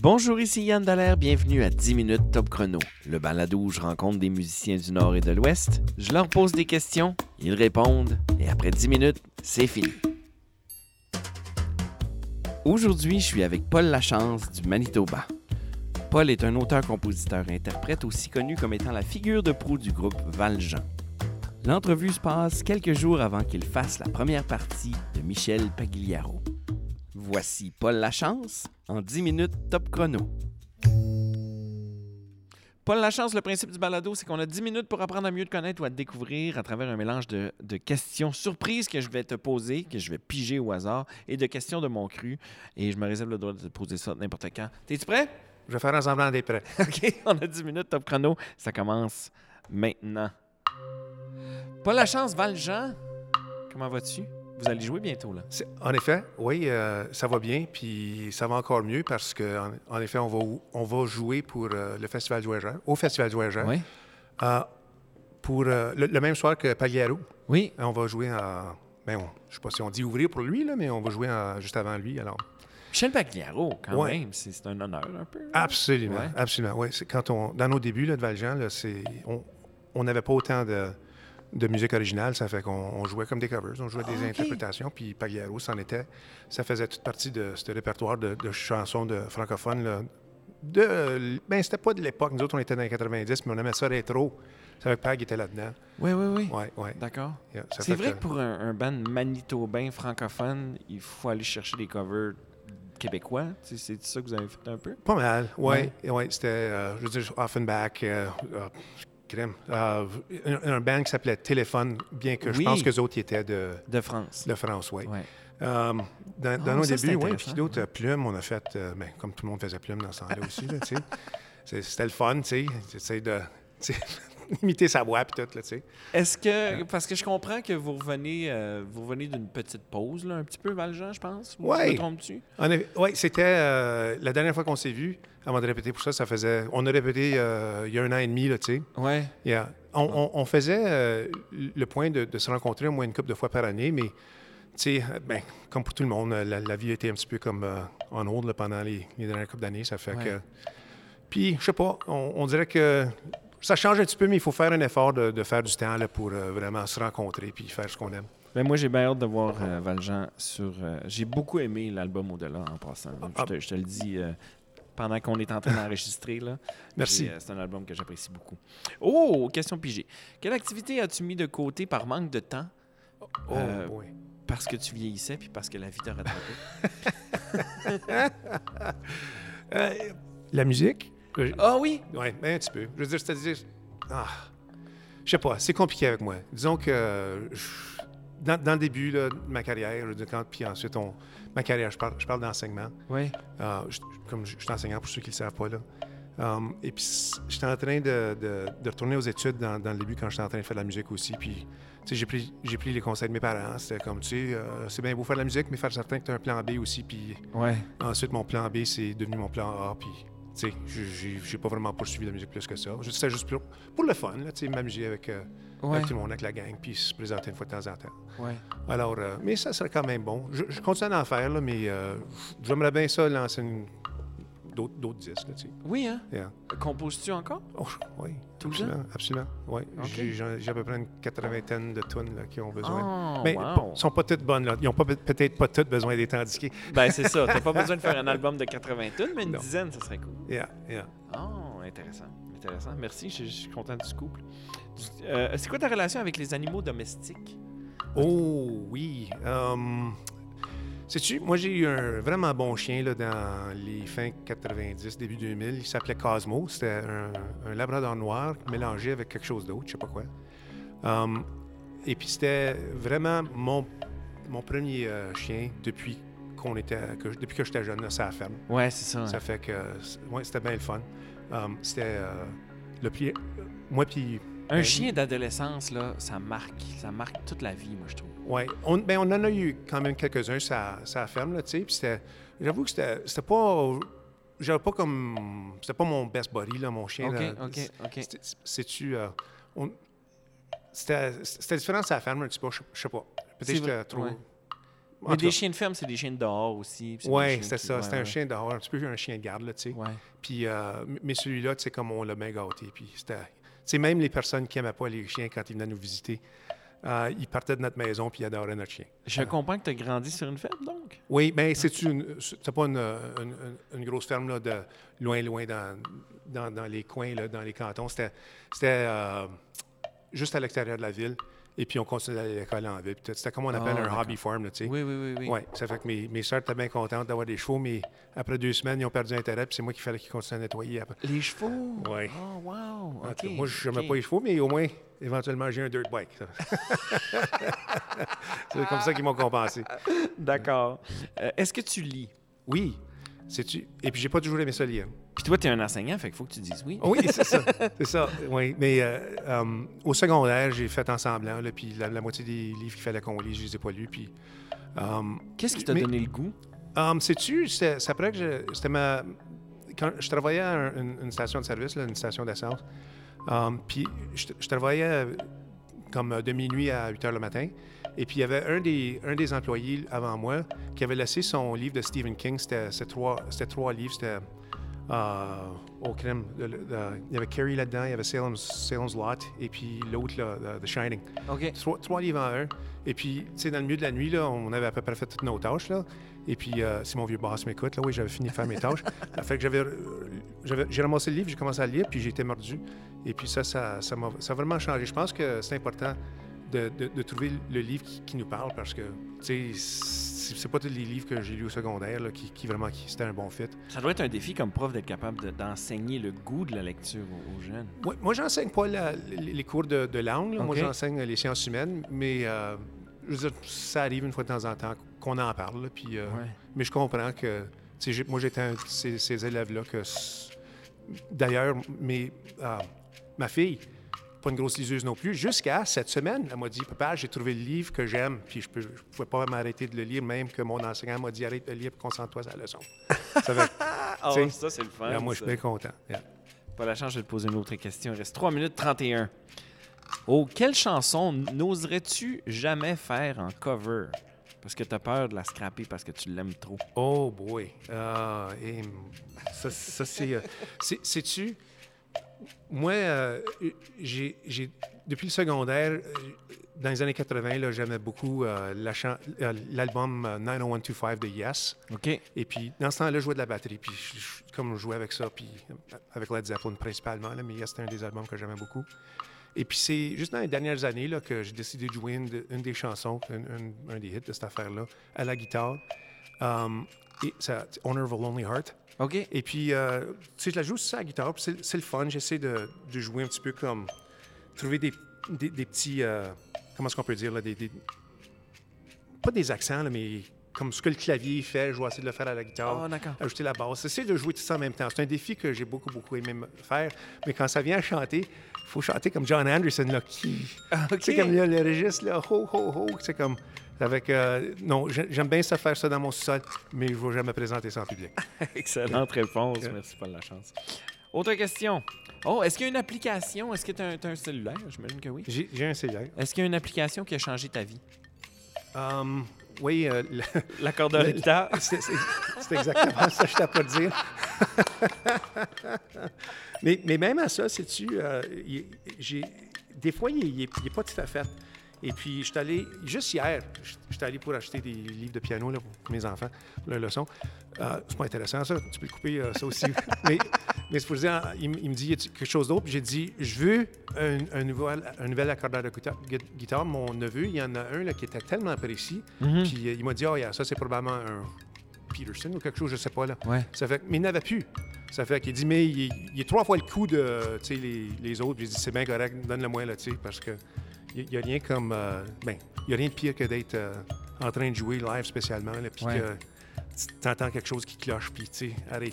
Bonjour, ici Yann Dallaire, bienvenue à 10 minutes Top Chrono, le balado où je rencontre des musiciens du Nord et de l'Ouest, je leur pose des questions, ils répondent, et après 10 minutes, c'est fini. Aujourd'hui, je suis avec Paul Lachance du Manitoba. Paul est un auteur-compositeur-interprète aussi connu comme étant la figure de proue du groupe Valjean. L'entrevue se passe quelques jours avant qu'il fasse la première partie de Michel Pagliaro. Voici Paul Lachance en 10 minutes top chrono. Paul Lachance, le principe du balado, c'est qu'on a 10 minutes pour apprendre à mieux te connaître ou à te découvrir à travers un mélange de, de questions surprises que je vais te poser, que je vais piger au hasard, et de questions de mon cru. Et je me réserve le droit de te poser ça n'importe quand. T'es-tu prêt? Je vais faire un semblant d'être prêt. OK, on a 10 minutes top chrono. Ça commence maintenant. Paul Lachance, Valjean, comment vas-tu? Vous allez jouer bientôt, là. En effet, oui, euh, ça va bien, puis ça va encore mieux parce que en, en effet, on va, on va jouer pour euh, le Festival du Voyageur, au Festival du Voyageur, Oui? euh, pour euh, le, le même soir que Pagliaro. Oui. On va jouer à, ben, on- je sais pas si on dit ouvrir pour lui là, mais on va jouer juste avant lui. Alors, Michel Pagliaro, quand Ouais. même, c'est un honneur un peu. absolument, Ouais. absolument. Ouais, quand on, dans nos débuts là, de Valjean, là, on n'avait pas autant de, de musique originale, ça fait qu'on on jouait comme des covers, on jouait des Ah, interprétations, puis Pagliaro, c'en était. Ça faisait toute partie de ce répertoire de, de chansons de francophones. Là, de, ben, c'était pas de l'époque, nous autres, on était dans les 90, mais on aimait ça rétro. C'est avec Pag était là-dedans. Oui, oui, oui. Ouais, ouais. D'accord. Yeah, C'est vrai que pour un, un band manitobain francophone, il faut aller chercher des covers québécois. C'est ça que vous avez fait un peu? Pas mal, oui. Ouais. c'était, euh, je veux dire, Offenbach, euh, euh, crème. Euh, un, un band qui s'appelait Téléphone, bien que je pense que les autres étaient de, De France. de France, oui. Ouais. Euh, dans dans Ah, nos débuts, oui. Puis d'autres, euh, Plume, on a fait, euh, ben, comme tout le monde faisait Plume dans ce temps-là aussi, là, C'était le fun, tu sais. De tu sais, imiter sa voix, puis tout, là, tu sais. Est-ce que, parce que je comprends que vous revenez, euh, vous revenez d'une petite pause, là, un petit peu, Valjean, je pense? Ou Ouais. Je me trompe-tu? Oui, c'était euh, la dernière fois qu'on s'est vus, avant de répéter pour ça, ça faisait. On a répété euh, il y a un an et demi, là, tu sais. Ouais. Yeah. On, on- on faisait le point de, de se rencontrer au moins une couple de fois par année, mais, tu sais, ben, comme pour tout le monde, la, la vie a été un petit peu comme en hold là, pendant les, les dernières couples d'années. Ça fait Ouais. que. Puis, je sais pas, on, on dirait que ça change un petit peu, mais il faut faire un effort de, de faire du temps là, pour euh, vraiment se rencontrer puis faire ce qu'on aime. Ben, moi, j'ai bien hâte de voir euh, Valjean sur. euh, j'ai beaucoup aimé l'album Au-delà en passant. Je, Ah. te, je te le dis euh, pendant qu'on est en train d'enregistrer. là. Merci. C'est un album que j'apprécie beaucoup. Oh, question pigée. Quelle activité as-tu mis de côté par manque de temps? Oh, oui. Parce que tu vieillissais puis parce que la vie t'a rattrapé? La musique? Ah oui! Oui, ben un petit peu. Je veux dire, c'est-à-dire. Ah, je sais pas, c'est compliqué avec moi. Disons que euh, dans, dans le début là, de ma carrière, je veux dire, quand, puis ensuite, on, ma carrière, je parle, je parle d'enseignement. Oui. Euh, je- comme je, je suis enseignant pour ceux qui ne le savent pas, là. Um, et puis, j'étais en train de, de- de retourner aux études dans, dans le début quand j'étais en train de faire de la musique aussi. Puis, tu sais, j'ai pris, j'ai pris les conseils de mes parents. C'était comme, tu sais, euh, c'est bien beau faire de la musique, mais faire certain que tu as un plan B aussi. Puis, Ouais. Ensuite, mon plan B, c'est devenu mon plan A. Puis, tu sais, j'ai- pas vraiment poursuivi la musique plus que ça. Je- C'était juste pour, pour le fun, là, tu sais, m'amuser avec, euh, Ouais. avec tout le monde, avec la gang, puis se présenter une fois de temps en temps. Ouais. Alors, euh, mais ça serait quand même bon. Je, je continue à en faire, là, mais euh, j'aimerais bien ça lancer une- d'autres d'autres disques, là, tu sais. Oui, hein? Yeah. Composes-tu encore? Oh, oui, Tout le absolument, absolument. Oui, j'ai à peu près une quatre-vingtaine de tunes là, qui ont besoin. Oh, mais wow. ne sont pas toutes bonnes, là. Ils n'ont pas peut-être pas toutes besoin d'être indiquées. Ben, c'est ça. T'as pas besoin de faire un album de 80 tonnes, mais une Non. dizaine, ça serait cool. Yeah, yeah. Oh, intéressant. Intéressant. Merci, je, je suis content du couple. Euh, c'est quoi ta relation avec les animaux domestiques? Oh oui. Um, Sais-tu, moi j'ai eu un vraiment bon chien là, dans les fins 90, début 2000. Il s'appelait Cosmo. C'était un, un labrador noir mélangé avec quelque chose d'autre, je sais pas quoi. Um, et puis c'était vraiment mon, mon premier euh, chien depuis qu'on était, que, depuis que j'étais jeune, là, ça la ferme. Ouais, c'est ça. Ça fait que, ouais, c'était bien le fun. Um, c'était euh, le pied. Moi puis Un Ben, chien d'adolescence, là, ça marque. Ça marque toute la vie, moi, je trouve. Oui, on, ben, on en a eu quand même quelques-uns, ça, ça ferme, là, tu sais. J'avoue que c'était, c'était pas, j'avais pas comme, c'était pas mon best buddy, là, mon chien. OK, là. OK, OK. C'est-tu, euh, on- c'était, différent, ça ferme un petit peu, je, sais pas. Peut-être que trop, ouais. Mais des cas, chiens de ferme, c'est des chiens de dehors aussi. Ouais, chiens c'était ça. ouais, C'était un chien dehors, un petit peu un chien de garde, là, tu sais. Puis, euh, mais celui-là, tu sais, comme on l'a bien gâté. Puis, c'était. Tu sais, même les personnes qui n'aimaient pas les chiens quand ils venaient nous visiter, euh, ils partaient de notre maison puis ils adoraient notre chien. Je comprends que tu as grandi sur une ferme, donc. Oui, mais c'est une, c'est pas une, une- grosse ferme là, de loin, loin dans, dans, dans les coins, là, dans les cantons. C'était, c'était euh, juste à l'extérieur de la ville. Et puis on continuait d'aller à l'école en ville. C'était comme on appelle Ah, un hobby farm, tu sais. Oui, oui, oui. oui. Ouais, ça fait que mes, mes soeurs étaient bien contentes d'avoir des chevaux, mais après deux semaines, ils ont perdu intérêt, puis c'est moi qui fallait qu'ils continuent à nettoyer. Après. Les chevaux? Ouais. Oh, wow. En tout OK. cas, moi, je n'aimais OK. pas les chevaux, mais au moins, éventuellement, j'ai un dirt bike. c'est comme ça qu'ils m'ont compensé. D'accord. Euh, Est-ce que tu lis? Oui, c'est-tu. Et puis, j'ai pas toujours aimé ça lire. Puis toi, tu es un enseignant, fait qu'il faut que tu dises oui. Oui, c'est ça. C'est ça. Oui. Mais euh, euh, au secondaire, j'ai fait en semblant, là, puis la, la moitié des livres qu'il fallait qu'on lise, je les ai pas lus. Puis, euh, Qu'est-ce qui t'a mais- donné le goût? Um, Sais-tu, ça paraît que je- c'était ma. Quand je travaillais à un- une, une station de service, là, une station d'essence, um, puis je, je travaillais comme de minuit à 8 heures le matin. Et puis il y avait un des, un des employés avant moi qui avait laissé son livre de Stephen King. C'était trois, trois livres. C'était euh, au de- il y avait Carrie là-dedans, il y avait Salem's, Salem's Lot, et puis l'autre, là, The- Shining. Trois, trois livres en un. Et puis, tu sais, dans le milieu de la nuit, là, on avait à peu près fait toutes nos tâches. Là. Et puis, euh, si mon vieux boss m'écoute, là, oui, j'avais fini de faire mes tâches. Ça fait que j'avais, euh, j'ai ramassé le livre, j'ai commencé à le lire, puis j'ai été mordu. Et puis ça, ça, ça, m'a, ça a vraiment changé. Je pense que c'est important de, de- de trouver le livre qui, qui nous parle parce que, tu sais, c'est, pas tous les livres que j'ai lus au secondaire là, qui, qui vraiment, qui, c'était un bon fit. Ça doit être un défi comme prof d'être capable de- d'enseigner le goût de la lecture aux, aux jeunes. Moi, moi j'enseigne pas la- les les cours de, langue. Moi, j'enseigne les sciences humaines, mais euh, je veux dire, ça arrive une fois de temps en temps qu'on en parle. là, puis, euh, Ouais. Mais je comprends que, tu sais, moi, j'étais un de ces, ces élèves-là que... D'ailleurs, euh, ma fille, pas une grosse liseuse non plus, jusqu'à cette semaine, elle m'a dit, papa, j'ai trouvé le livre que j'aime, puis je ne pouvais pas m'arrêter de le lire, même que mon enseignant m'a dit, arrête de lire, concentre-toi sur la leçon. ça fait, Tu sais, ça, c'est le fun. là, moi, je suis bien content. Yeah. Pas la chance, je vais te poser une autre question. Il reste 3 minutes 31. Oh, quelle chanson n'oserais-tu jamais faire en cover? Parce que tu as peur de la scraper parce que tu l'aimes trop. Oh boy. Ah, et, ça, ça, c'est. euh, c'est- Sais-tu, moi, euh, j'ai, depuis le secondaire, euh, dans les années 80, là, j'aimais beaucoup euh, la euh, l'album euh, 90125 de Yes. OK? Et puis, dans ce temps-là, je jouais de la batterie. Puis, je- je- comme je jouais avec ça, puis avec Led Zeppelin principalement, là, mais Yes, c'était un des albums que j'aimais beaucoup. Et puis, c'est juste dans les dernières années là, que j'ai décidé de jouer une, de- une des chansons, un, un- un des hits de cette affaire-là, à la guitare. Um, et ça, Honor of a Lonely Heart. OK? Et puis, euh, tu sais, je la joue sur la guitare, puis c'est c'est le fun. J'essaie de, de jouer un petit peu comme. trouver des, des, des petits. euh, comment est-ce qu'on peut dire, là, des, des- Pas des accents, là, mais comme ce que le clavier fait, je vais essayer de le faire à la guitare. Ah, d'accord. Ajouter la basse. J'essaie de jouer tout ça en même temps. C'est un défi que j'ai beaucoup, beaucoup aimé faire. Mais quand ça vient à chanter, il faut chanter comme John Anderson, là, qui. OK. Tu sais, comme le, le registre, là, ho, ho, ho, c'est comme. Avec. euh, non, j'ai- j'aime bien ça faire ça dans mon sous-sol, mais je ne vais jamais présenter ça en public. Excellente réponse. Yeah. Merci, Paul Lachance. Autre question. Oh, est-ce qu'il y a une application? Est-ce que tu as, un cellulaire? J'imagine que oui. J'ai un cellulaire. Est-ce qu'il y a une application qui a changé ta vie? Um, oui, euh, L'accordeur de guitare? c'est exactement ça que je t'ai pas dire. mais, mais même à ça, sais-tu, euh, des fois, il n'est pas tout à fait. Et puis, je suis allé, juste hier, je suis allé pour acheter des livres de piano là, pour mes enfants, pour leur leçon. Euh, c'est pas intéressant, ça. Tu peux le couper, euh, ça aussi. mais mais c'est pour dire, il, me dit, y a quelque chose d'autre? J'ai dit, je veux un, un nouvel, un nouvel accordeur de guita- gui- guitare. Mon neveu, il y en a un là, qui était tellement précis. Mhm. Puis euh, il m'a dit, oh, yeah, ça, c'est probablement un Peterson ou quelque chose, je sais pas. Là. Ouais. Ça fait, mais il n'avait plus. Ça fait qu'il dit, mais il, est- il est trois fois le coût de tu sais, les, les autres. J'ai dit, c'est bien correct, donne-le-moi, là, tu sais, parce que il n'y a, rien comme. euh, ben, il y a rien de pire que d'être euh, en train de jouer live spécialement, là, puis Ouais. que tu entends quelque chose qui cloche, puis tu sais, allez,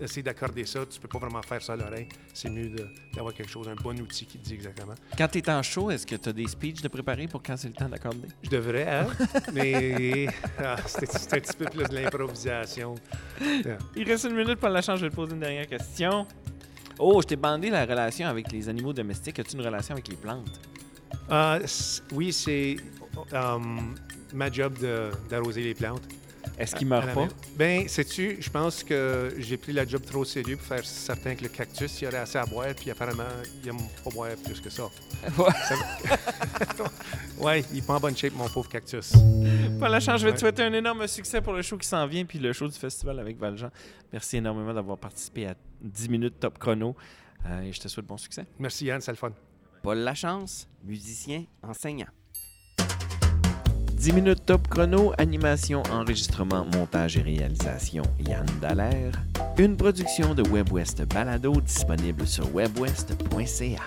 essaye d'accorder ça. Tu peux pas vraiment faire ça à l'oreille. C'est mieux d'avoir quelque chose, un bon outil qui te dit exactement. Quand tu es en show, est-ce que tu as des speeches de préparer pour quand c'est le temps d'accorder? Je devrais, hein? mais ah, c'est c'est un petit peu plus de l'improvisation. Il reste une minute pour la chance, je vais te poser une dernière question. Oh, je t'ai bandé la relation avec les animaux domestiques. As-tu une relation avec les plantes? C- oui, c'est. um, ma job d'arroser les plantes. Est-ce qu'il meurt la pas? Ben, sais-tu, je pense que j'ai pris la job trop au sérieux pour faire certain que le cactus, il aurait assez à boire, puis apparemment, il aime pas boire plus que ça. Ouais. Ouais, il est pas en bonne shape, mon pauvre cactus. Paul Lachance, je vais te souhaiter un énorme succès pour le show qui s'en vient, puis le show du festival avec Valjean. Merci énormément d'avoir participé à 10 minutes top chrono. Euh, et je te souhaite bon succès. Merci Yann, c'est le fun. Paul Lachance, musicien, enseignant. 10 minutes top chrono, animation, enregistrement, montage et réalisation, Yann Dallaire. Une production de WebWest Balado disponible sur webwest.ca.